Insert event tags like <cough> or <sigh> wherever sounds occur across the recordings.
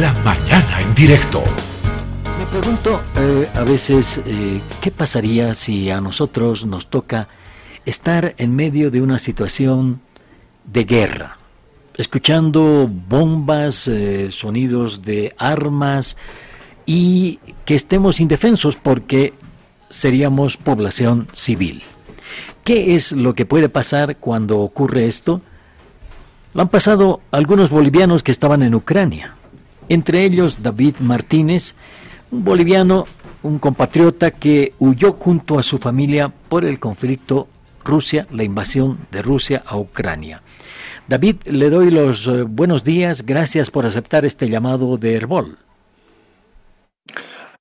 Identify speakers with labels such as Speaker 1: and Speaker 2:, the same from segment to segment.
Speaker 1: La mañana en directo.
Speaker 2: Me pregunto eh, a veces eh, qué pasaría si a nosotros nos toca estar en medio de una situación de guerra, escuchando bombas, eh, sonidos de armas y que estemos indefensos porque seríamos población civil. ¿Qué es lo que puede pasar cuando ocurre esto? Lo han pasado algunos bolivianos que estaban en Ucrania, entre ellos David Martínez, un boliviano, un compatriota que huyó junto a su familia por el conflicto Rusia, la invasión de Rusia a Ucrania. David, le doy los eh, buenos días, gracias por aceptar este llamado de Herbol.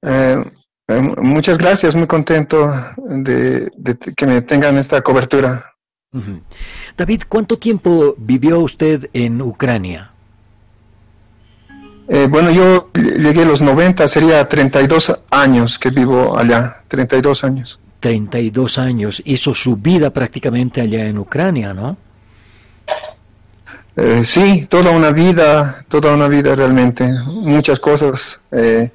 Speaker 3: Eh, eh, muchas gracias, muy contento de, que me tengan esta cobertura.
Speaker 2: David, ¿cuánto tiempo vivió usted en Ucrania?
Speaker 3: Eh, bueno, yo llegué a los 90, sería 32 años que vivo allá, 32 años.
Speaker 2: 32 años, hizo su vida prácticamente allá en Ucrania, ¿no?
Speaker 3: Eh, sí, toda una vida, toda una vida realmente, muchas cosas. Eh,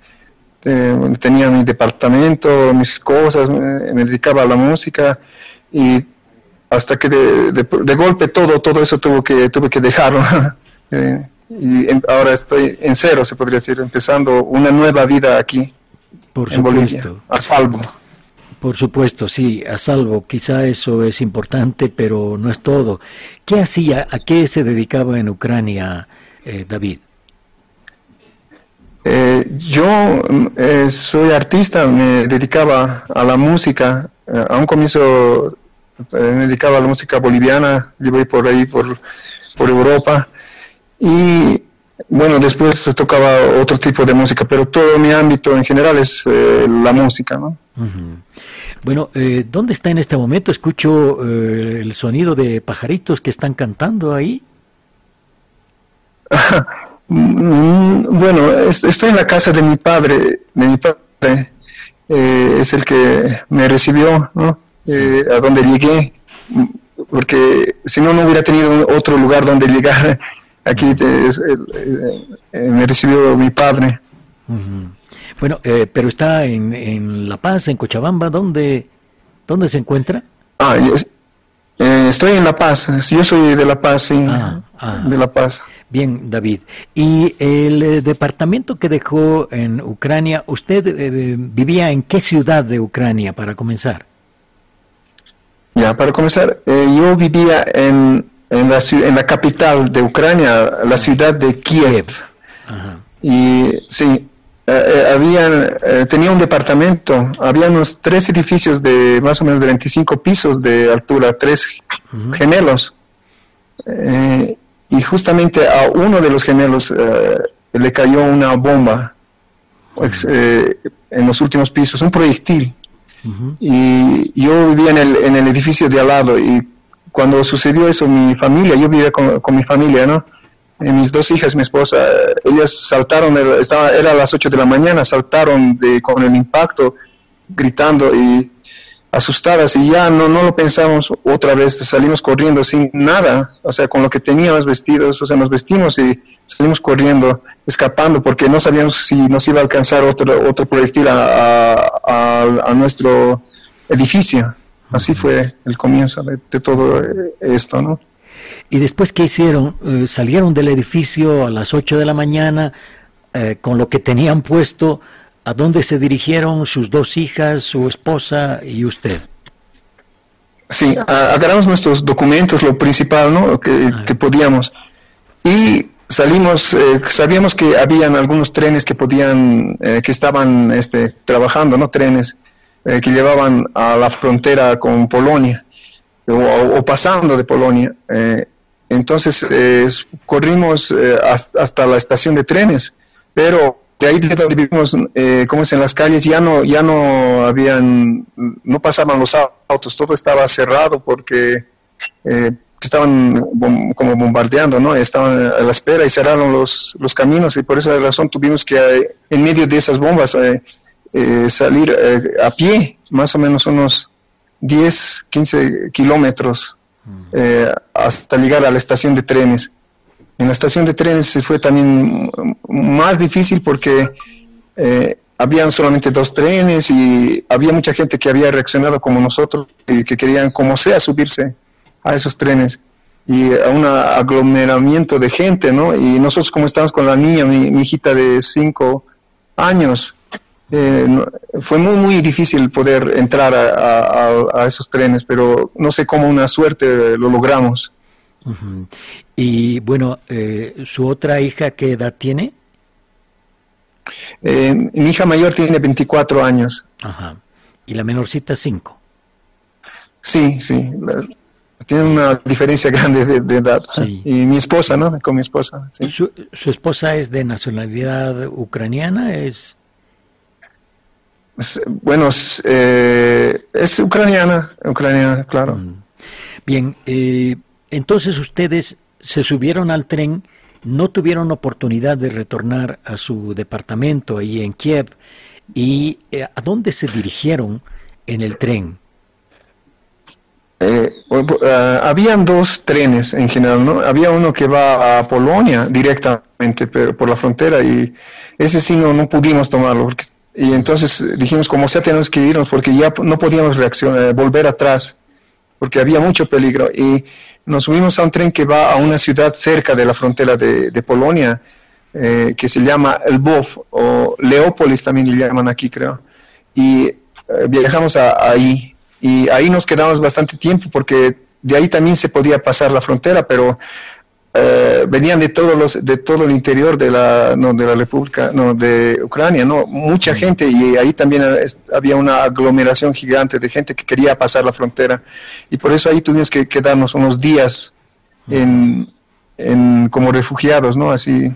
Speaker 3: tenía mi departamento, mis cosas, me, dedicaba a la música y hasta que de, golpe todo, todo eso tuvo que, tuve que dejarlo. <laughs> y ahora estoy en cero, se podría decir, empezando una nueva vida aquí
Speaker 2: Por en Bolivia,
Speaker 3: a salvo.
Speaker 2: Por supuesto, sí, a salvo. Quizá eso es importante, pero no es todo. ¿Qué hacía, a qué se dedicaba en Ucrania, eh, David?
Speaker 3: Eh, yo eh, soy artista, me dedicaba a la música. a un comienzo me dedicaba a la música boliviana, llevé por ahí, por, por Europa y bueno, después tocaba otro tipo de música, pero todo mi ámbito en general es eh, la música, ¿no?
Speaker 2: Bueno, eh, ¿dónde está en este momento? Escucho eh, el sonido de pajaritos que están cantando ahí. <laughs>
Speaker 3: Mm, bueno, estoy en la casa de mi padre, de mi padre, es el que me recibió, ¿no? a donde llegué, porque si no, no hubiera tenido otro lugar donde llegar aquí me recibió mi padre.
Speaker 2: Bueno, eh, pero está en, en, La Paz, en Cochabamba, ¿dónde, dónde se encuentra?
Speaker 3: Ah, eh, estoy en La Paz, yo soy de La Paz, sí, ah, ah. de La Paz.
Speaker 2: Bien, David. ¿Y el eh, departamento que dejó en Ucrania, usted vivía en qué ciudad de Ucrania para comenzar?
Speaker 3: Ya, para comenzar, yo vivía en en la, en la capital de Ucrania, la ciudad de Kiev. Y sí, eh, eh, habían, eh, tenía un departamento, había unos tres edificios de más o menos de 25 pisos de altura, tres gemelos. y justamente a uno de los gemelos le cayó una bomba pues, en los últimos pisos, un proyectil. Y yo vivía en el, en el edificio de al lado y cuando sucedió eso, mi familia, yo vivía con, mi familia, ¿no? Eh, mis dos hijas, mi esposa, ellas saltaron, estaba, era a las 8 de la mañana, saltaron de, con el impacto, gritando y asustadas y ya no, no lo pensamos otra vez, salimos corriendo sin nada, o sea, con lo que teníamos vestidos, o sea, nos vestimos y salimos corriendo, escapando, porque no sabíamos si nos iba a alcanzar otro, otro proyectil a nuestro edificio. Así fue el comienzo de, todo eh, esto, ¿no?
Speaker 2: ¿Y después qué hicieron? Eh, ¿Salieron del edificio a las 8 de la mañana eh, con lo que tenían puesto? ¿A dónde se dirigieron sus dos hijas, su esposa y usted?
Speaker 3: Sí, agarramos nuestros documentos, lo principal, ¿no? Que, ah. que podíamos. Y salimos, sabíamos que habían algunos trenes que podían, que estaban este, trabajando, ¿no? Trenes eh, que llevaban a la frontera con Polonia o, pasando de Polonia. Eh, entonces eh, corrimos hasta, la estación de trenes, pero de ahí de donde vivimos, como es en las calles, ya no, ya no habían, no pasaban los autos, todo estaba cerrado porque estaban como bombardeando, ¿no? Estaban a la espera y cerraron los, los caminos y por esa razón tuvimos que, en medio de esas bombas, eh, salir eh, a pie, más o menos unos 10, 15 kilómetros mm. eh, hasta llegar a la estación de trenes. En la estación de trenes fue también más difícil porque eh, habían solamente dos trenes y había mucha gente que había reaccionado como nosotros y que querían como sea subirse a esos trenes y a un aglomeramiento de gente, ¿no? Y nosotros como estábamos con la niña, mi, hijita de cinco años, eh, fue muy, muy difícil poder entrar a, esos trenes, pero no sé cómo una suerte lo logramos.
Speaker 2: Y bueno, eh, ¿su otra hija qué edad tiene?
Speaker 3: Eh, mi hija mayor tiene 24 años.
Speaker 2: Ajá. ¿Y la menorcita 5?
Speaker 3: Sí, sí. Tiene una diferencia <laughs> grande de, edad. Y mi esposa, ¿no? Con mi esposa.
Speaker 2: ¿Su, esposa es de nacionalidad ucraniana? ¿Es...?
Speaker 3: Bueno, eh, es ucraniana, ucraniana, claro. Mm.
Speaker 2: Bien, eh, entonces ustedes se subieron al tren, no tuvieron oportunidad de retornar a su departamento ahí en Kiev, ¿y eh, a dónde se dirigieron en el tren?
Speaker 3: Eh, eh, habían dos trenes en general, ¿no? Había uno que va a Polonia directamente pero por la frontera y ese sí no, no pudimos tomarlo. Y entonces dijimos, como sea, tenemos que irnos porque ya no podíamos reaccionar, volver atrás porque había mucho peligro. Y nos subimos a un tren que va a una ciudad cerca de la frontera de, Polonia, eh, que se llama Lvov o Leópolis también le llaman aquí, creo. Y viajamos a, ahí y ahí nos quedamos bastante tiempo porque de ahí también se podía pasar la frontera, pero eh, venían de todos los de todo el interior de la no, de la República no de Ucrania no mucha gente y ahí también había una aglomeración gigante de gente que quería pasar la frontera. Y por eso ahí tuvimos que quedarnos unos días en, en como refugiados no así.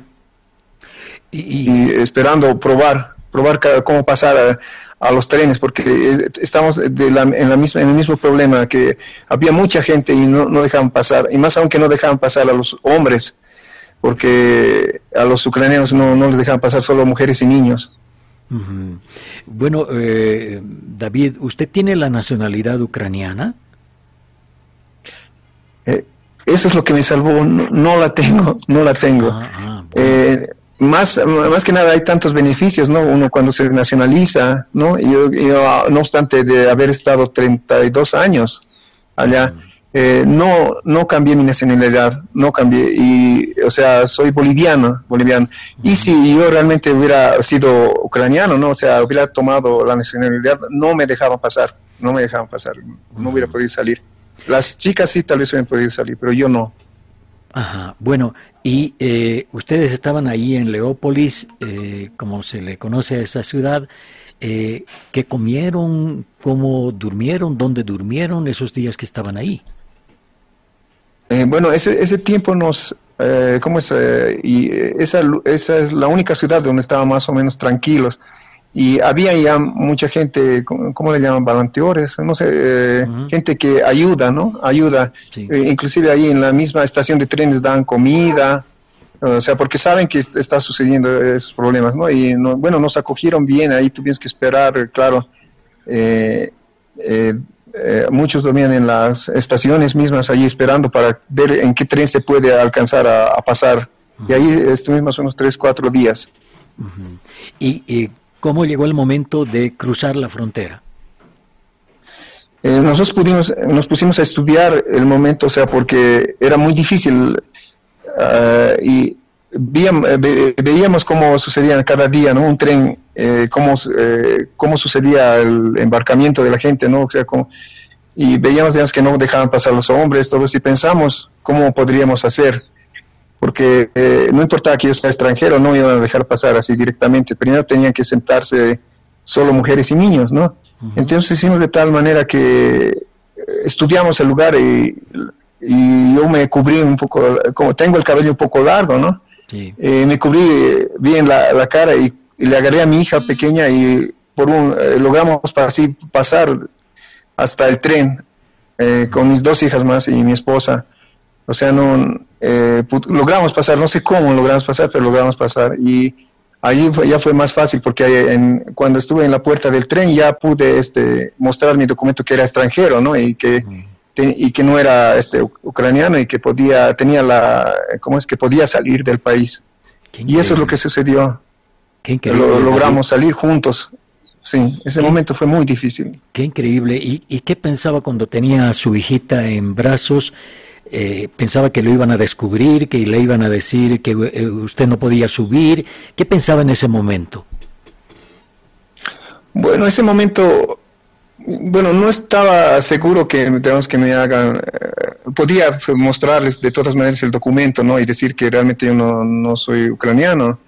Speaker 3: Y, esperando probar probar cómo pasar a, a los trenes, porque estamos de la, en, la misma, en el mismo problema, que había mucha gente y no, no dejaban pasar, y más aún que no dejaban pasar a los hombres, porque a los ucranianos no, no les dejaban pasar solo mujeres y niños.
Speaker 2: Bueno, eh, David, ¿usted tiene la nacionalidad ucraniana?
Speaker 3: Eh, eso es lo que me salvó, no, la tengo, no la tengo. Ah, ah, eh, más, más que nada hay tantos beneficios, ¿no? Uno cuando se nacionaliza, ¿no? Yo, yo no obstante de haber estado 32 años allá, eh, no, no cambié mi nacionalidad, no cambié, y, o sea, soy boliviano, boliviano. Y si yo realmente hubiera sido ucraniano, ¿no? O sea, hubiera tomado la nacionalidad, no me dejaban pasar, no me dejaban pasar, no hubiera podido salir. Las chicas sí tal vez hubieran podido salir, pero yo no.
Speaker 2: Ajá, bueno, y eh, ustedes estaban ahí en Leópolis, eh, como se le conoce a esa ciudad, eh, ¿qué comieron? ¿Cómo durmieron? ¿Dónde durmieron esos días que estaban ahí?
Speaker 3: Eh, bueno, ese, ese tiempo nos, ¿cómo es? y esa, esa es la única ciudad donde estábamos más o menos tranquilos y había ya mucha gente, ¿cómo le llaman? Volanteores, no sé, eh, gente que ayuda, ¿no? Ayuda. Eh, inclusive ahí en la misma estación de trenes dan comida, o sea, porque saben que está sucediendo esos problemas, ¿no? Y bueno, nos acogieron bien, ahí tuvimos que esperar, claro. Eh, muchos dormían en las estaciones mismas, ahí esperando para ver en qué tren se puede alcanzar a, pasar. Y ahí estuvimos unos tres, cuatro días.
Speaker 2: ¿Y, y ¿Cómo llegó el momento de cruzar la frontera?
Speaker 3: Eh, nosotros pudimos, nos pusimos a estudiar el momento, o sea, porque era muy difícil ah, y eh, veíamos cómo sucedía cada día, ¿no? Un tren, eh, cómo, cómo sucedía el embarcamiento de la gente, ¿no? O sea, y veíamos digamos, que no dejaban pasar los hombres, todos, y pensamos cómo podríamos hacer porque eh, no importaba que yo sea extranjero, no iban a dejar pasar así directamente. Primero tenían que sentarse solo mujeres y niños, ¿no? Entonces hicimos de tal manera que eh, estudiamos el lugar y, yo me cubrí un poco, como tengo el cabello un poco largo, ¿no? Eh, me cubrí bien la, cara y, le agarré a mi hija pequeña y por un, logramos así pasar hasta el tren con mis dos hijas más y mi esposa. O sea, no eh, logramos pasar, no sé cómo logramos pasar, pero logramos pasar. Y ahí ya fue más fácil porque en, cuando estuve en la puerta del tren ya pude este, mostrar mi documento que era extranjero, ¿no? Y que y que no era este ucraniano y que podía tenía la cómo es que podía salir del país. Y eso es lo que sucedió. Lo, logramos salir juntos. Sí ese momento fue muy difícil.
Speaker 2: Qué increíble. ¿Y, y qué pensaba cuando tenía a su hijita en brazos eh, pensaba que lo iban a descubrir, que le iban a decir que eh, usted no podía subir. ¿Qué pensaba en ese momento?
Speaker 3: Bueno, ese momento, bueno, no estaba seguro que, digamos, que me hagan, eh, podía mostrarles de todas maneras el documento, ¿no? Y decir que realmente yo no, no soy ucraniano.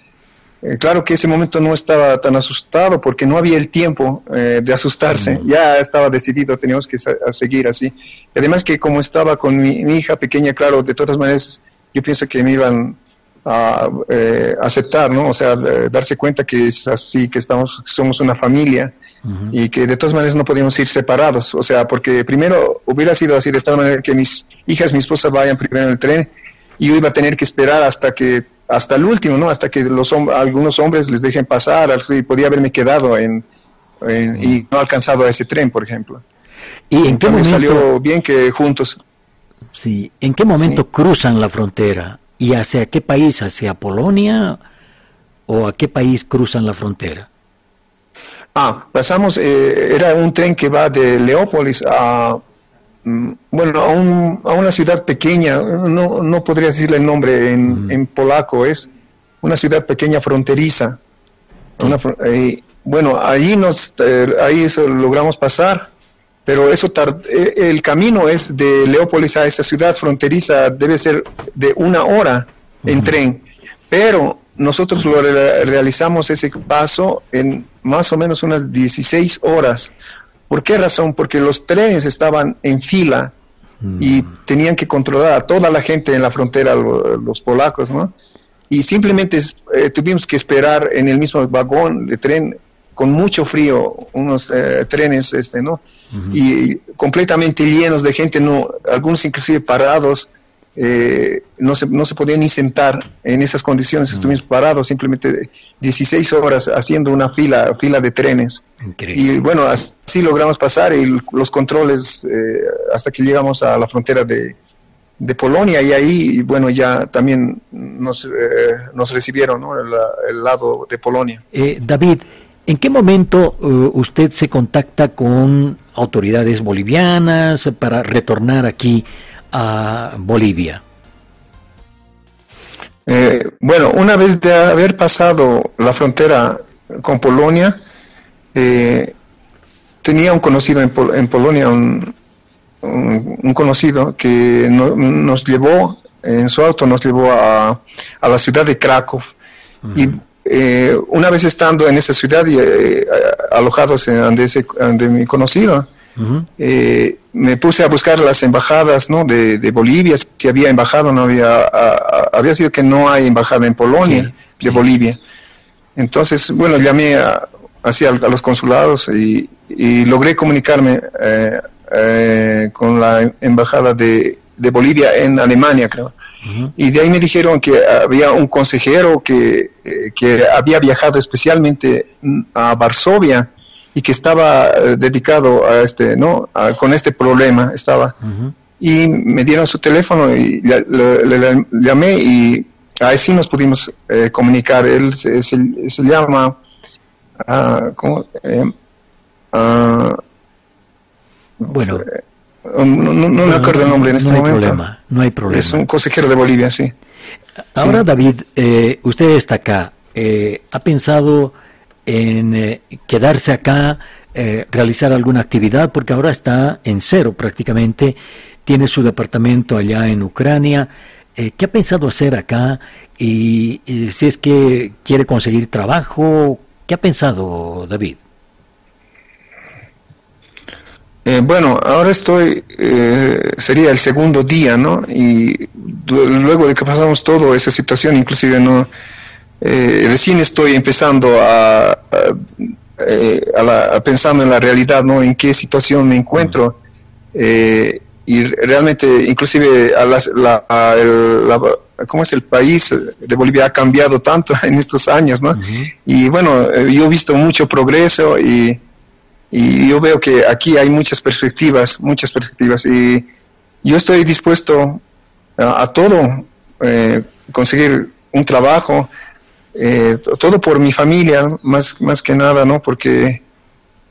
Speaker 3: Eh, claro que ese momento no estaba tan asustado porque no había el tiempo eh, de asustarse, ya estaba decidido, teníamos que seguir así. Y además que como estaba con mi, hija pequeña, claro, de todas maneras yo pienso que me iban a eh, aceptar, ¿no? O sea, darse cuenta que es así, que estamos, somos una familia y que de todas maneras no podíamos ir separados. O sea, porque primero hubiera sido así de tal manera que mis hijas, mi esposa vayan primero en el tren y yo iba a tener que esperar hasta que hasta el último, ¿no? Hasta que los algunos hombres les dejen pasar, y podía haberme quedado en, y no alcanzado a ese tren, por ejemplo.
Speaker 2: ¿Y en qué momento
Speaker 3: salió bien que juntos?
Speaker 2: Sí, ¿en qué momento cruzan la frontera? ¿Y hacia qué país? ¿Hacia Polonia o a qué país cruzan la frontera?
Speaker 3: Ah, pasamos, eh, era un tren que va de Leópolis a bueno, a, un, a, una ciudad pequeña, no, no podría decirle el nombre en, en polaco, es una ciudad pequeña fronteriza. Eh, bueno, ahí, nos, eh, ahí logramos pasar, pero eso eh, el camino es de Leópolis a esa ciudad fronteriza, debe ser de una hora en tren, pero nosotros lo realizamos ese paso en más o menos unas 16 horas. ¿Por qué razón? Porque los trenes estaban en fila y mm. tenían que controlar a toda la gente en la frontera, los, polacos, ¿no? Y simplemente eh, tuvimos que esperar en el mismo vagón de tren con mucho frío, unos eh, trenes, este, ¿no? Y completamente llenos de gente, no, algunos inclusive parados, eh, no, se, no se podía ni sentar en esas condiciones, mm. estuvimos parados simplemente 16 horas haciendo una fila, fila de trenes. Y bueno, así logramos pasar y los controles eh, hasta que llegamos a la frontera de, de Polonia y ahí, bueno, ya también nos, eh, nos recibieron el, lado de Polonia.
Speaker 2: David, ¿en qué momento usted se contacta con autoridades bolivianas para retornar aquí a Bolivia?
Speaker 3: Eh, bueno, una vez de haber pasado la frontera con Polonia, eh, tenía un conocido en, en Polonia, un, un, conocido que nos llevó, en su auto nos llevó a, a la ciudad de Krakow. Y eh, una vez estando en esa ciudad y alojados en donde, ese, donde mi conocido, eh, me puse a buscar las embajadas ¿no? de, Bolivia, si había embajada no había, había sido que no hay embajada en Polonia de Bolivia. Entonces, bueno, llamé a, a los consulados y, logré comunicarme eh, eh, con la embajada de, Bolivia en Alemania, creo. Y de ahí me dijeron que había un consejero que, que había viajado especialmente a Varsovia y que estaba eh, dedicado a este, ¿no? con este problema estaba. Y me dieron su teléfono y le, llamé y así nos pudimos eh, comunicar. Él se, llama, uh, ¿cómo? Eh, ah,
Speaker 2: bueno.
Speaker 3: No, me acuerdo el nombre en este
Speaker 2: no
Speaker 3: hay momento.
Speaker 2: Problema, no hay problema.
Speaker 3: Es un consejero de Bolivia, sí.
Speaker 2: Ahora, David, usted está acá. ¿Ha pensado en eh, quedarse acá, eh, realizar alguna actividad, porque ahora está en cero prácticamente, tiene su departamento allá en Ucrania. Eh, ¿Qué ha pensado hacer acá? Y, si es que quiere conseguir trabajo, ¿qué ha pensado David?
Speaker 3: bueno, ahora estoy, sería el segundo día, ¿no? Y luego de que pasamos toda esa situación, inclusive no, eh, recién estoy empezando a, eh, pensando en la realidad, ¿no? En qué situación me encuentro. Eh, y realmente, inclusive, a la, ¿cómo es el país de Bolivia ha cambiado tanto <laughs> en estos años, ¿no? Y bueno, yo he visto mucho progreso y, y yo veo que aquí hay muchas perspectivas, muchas perspectivas y yo estoy dispuesto a, todo, eh, conseguir un trabajo, eh, todo por mi familia, más, más que nada, ¿no? Porque,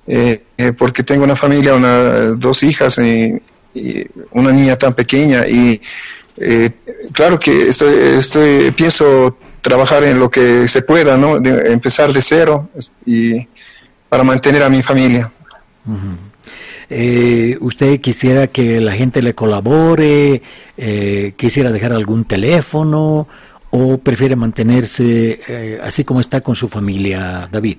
Speaker 3: eh, porque tengo una familia, una, dos hijas y, una niña tan pequeña y claro que estoy, estoy, pienso trabajar en lo que se pueda, ¿no? empezar de cero y para mantener a mi familia.
Speaker 2: Eh, ¿Usted quisiera que la gente le colabore? Eh, ¿Quisiera dejar algún teléfono? ¿O prefiere mantenerse eh, así como está con su familia, David?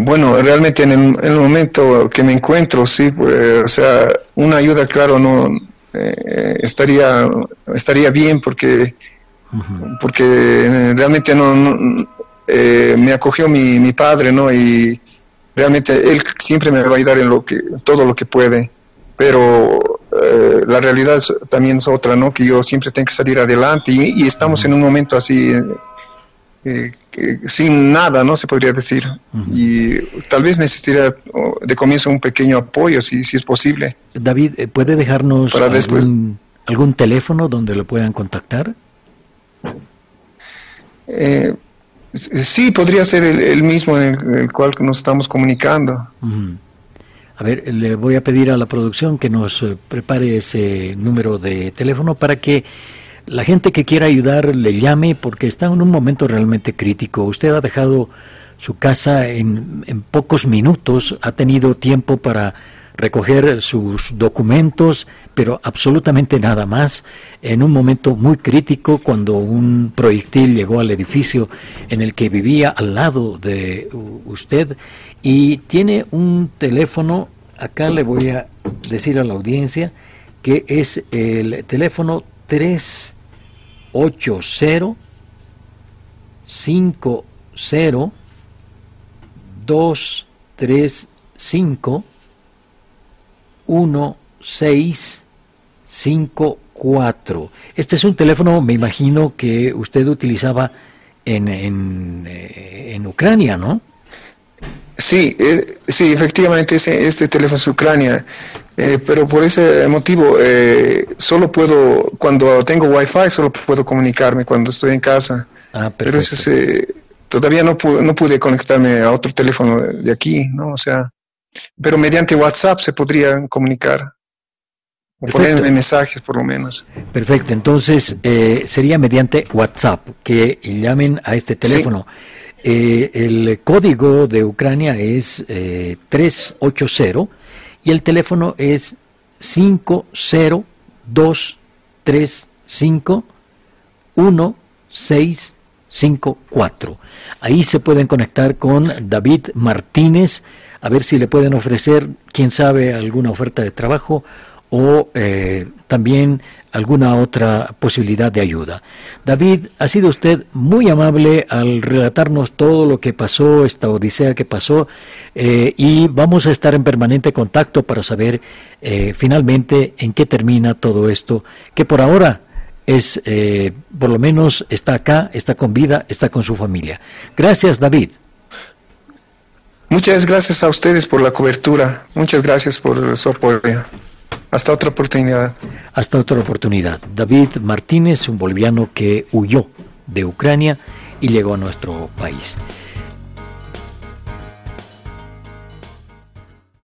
Speaker 3: Bueno, realmente en el, momento que me encuentro, sí, pues, o sea, una ayuda, claro, no estaría estaría bien porque porque realmente no, me acogió mi, mi padre, ¿no? Y realmente él siempre me va a ayudar en lo que, todo lo que puede, pero eh, la realidad también es otra, ¿no? Que yo siempre tengo que salir adelante y, estamos en un momento así, eh, sin nada, ¿no? Se podría decir. Y tal vez necesitaría de comienzo un pequeño apoyo, si, si es posible.
Speaker 2: David, eh, ¿puede dejarnos algún, algún teléfono donde lo puedan contactar?
Speaker 3: Eh, Sí, podría ser el, mismo en el, cual nos estamos comunicando.
Speaker 2: A ver, le voy a pedir a la producción que nos eh, prepare ese número de teléfono para que la gente que quiera ayudar le llame porque está en un momento realmente crítico. Usted ha dejado su casa en, en pocos minutos, ha tenido tiempo para recoger sus documentos, pero absolutamente nada más, en un momento muy crítico cuando un proyectil llegó al edificio en el que vivía al lado de usted y tiene un teléfono, acá le voy a decir a la audiencia que es el teléfono 380 50 235 1654. Este es un teléfono, me imagino, que usted utilizaba en, en, eh, en Ucrania, ¿no?
Speaker 3: Sí, eh, sí, efectivamente ese, este teléfono es Ucrania, eh, pero por ese motivo solo puedo, cuando tengo wifi, solo puedo comunicarme cuando estoy en casa. Ah, pero ese, todavía no pude, no pude conectarme a otro teléfono de aquí, ¿no? O sea, pero mediante WhatsApp se podrían comunicar. O poner mensajes por lo menos.
Speaker 2: Perfecto, entonces eh, sería mediante WhatsApp que llamen a este teléfono. Eh, el código de Ucrania es eh, 380 y el teléfono es 50235 1654. Ahí se pueden conectar con David Martínez a ver si le pueden ofrecer, quién sabe, alguna oferta de trabajo o eh, también alguna otra posibilidad de ayuda. David, ha sido usted muy amable al relatarnos todo lo que pasó, esta odisea que pasó, eh, y vamos a estar en permanente contacto para saber eh, finalmente en qué termina todo esto, que por ahora es, por lo menos está acá, está con vida, está con su familia. Gracias, David.
Speaker 3: Muchas gracias a ustedes por la cobertura. Muchas gracias por su apoyo. Hasta otra oportunidad.
Speaker 2: Hasta otra oportunidad. David Martínez, un boliviano que huyó de Ucrania y llegó a nuestro país.